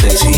sexy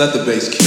Let the bass kick.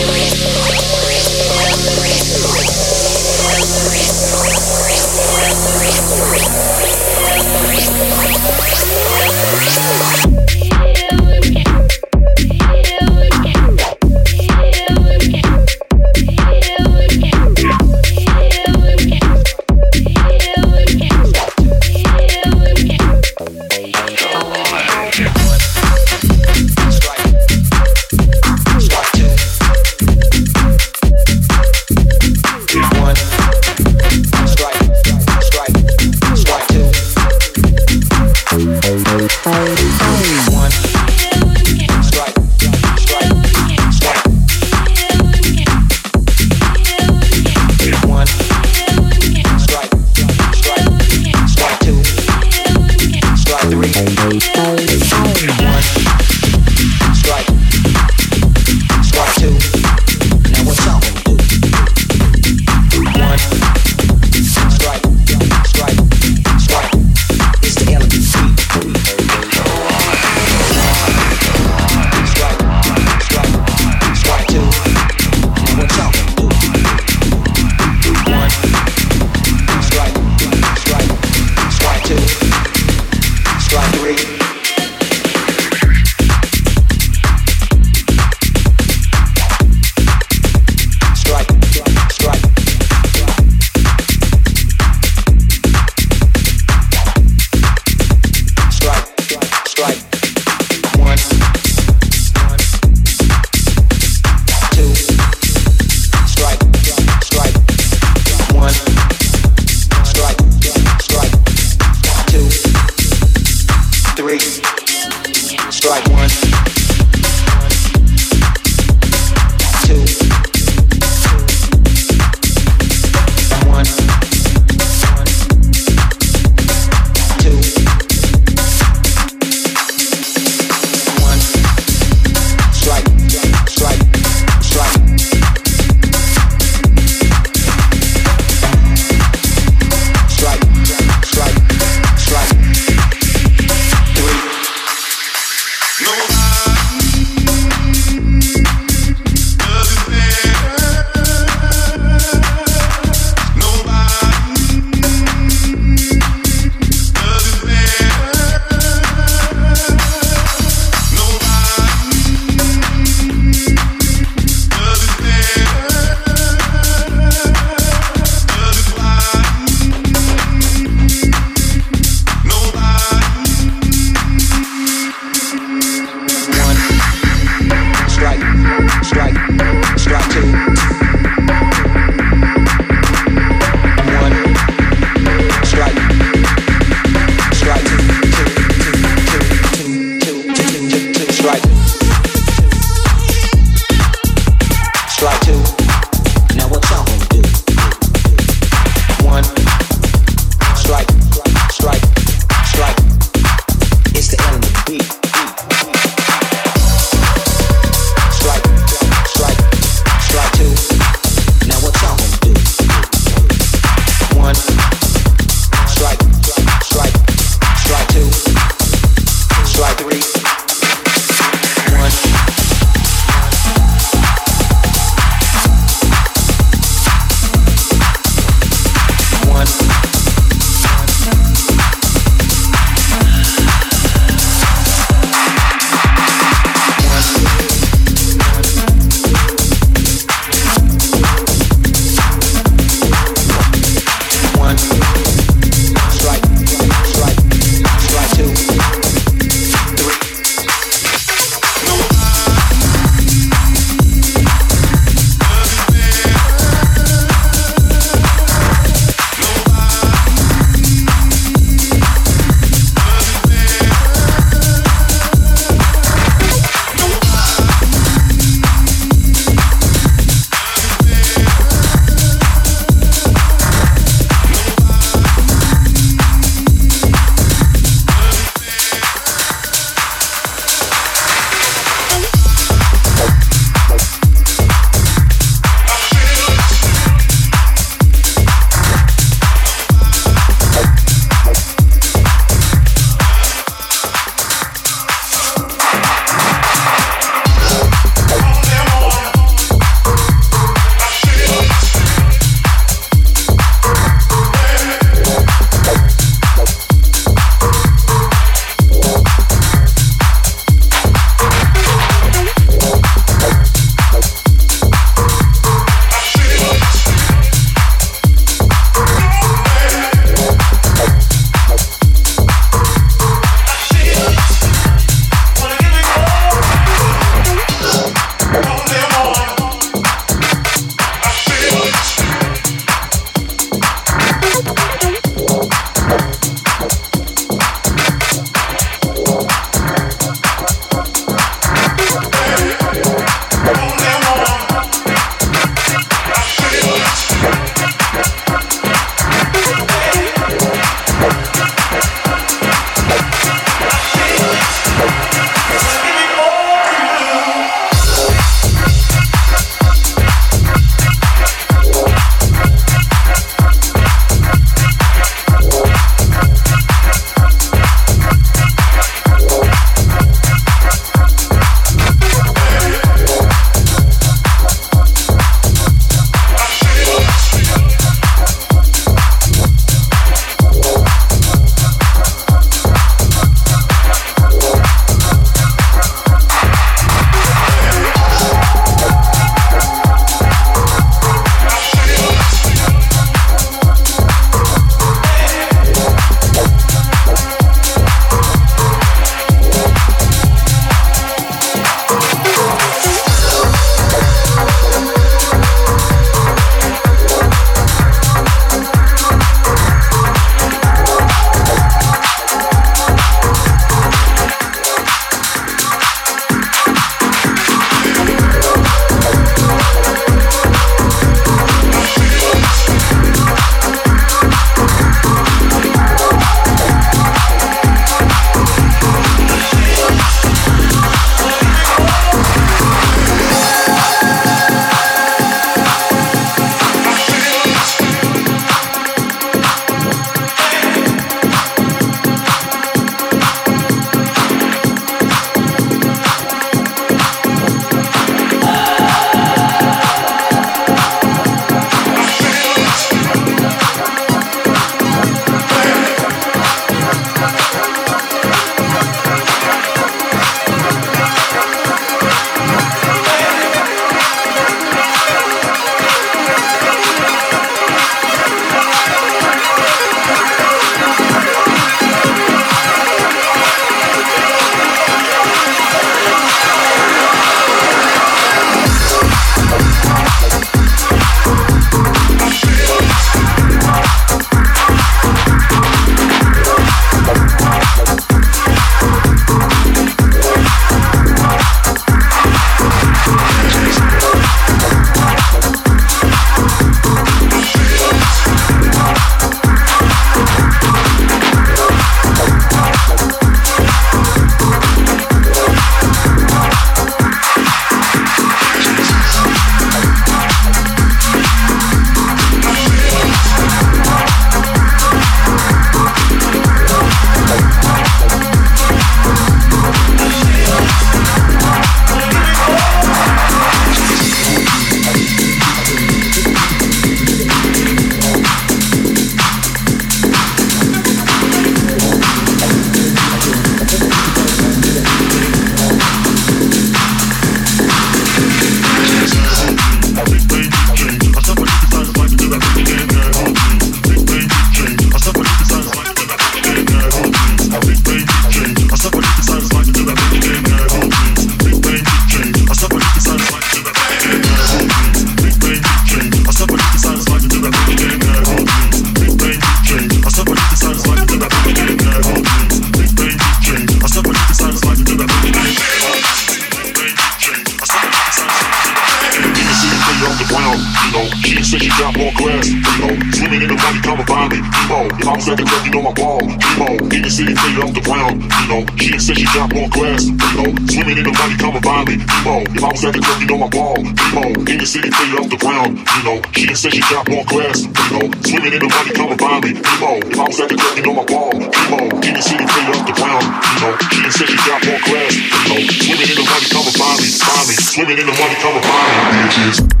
Said she got more class. Primo, oh, swimming in the money, come and find me. Primo, if I was at the club, you know my ball. Primo, in the city, faded off the ground. Primo, she said she got more class. Primo, swimming in the money, come and find me. Primo, if I was at the club, you know my ball. Primo, in the city, faded off the ground. Primo, she said she got more class. Primo, swimming in the money, come and find me. Find me, swimming in the money, come and find me. Bitches.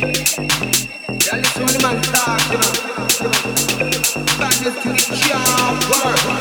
Yeah, listen to the man talk, you know. Back to the job, work.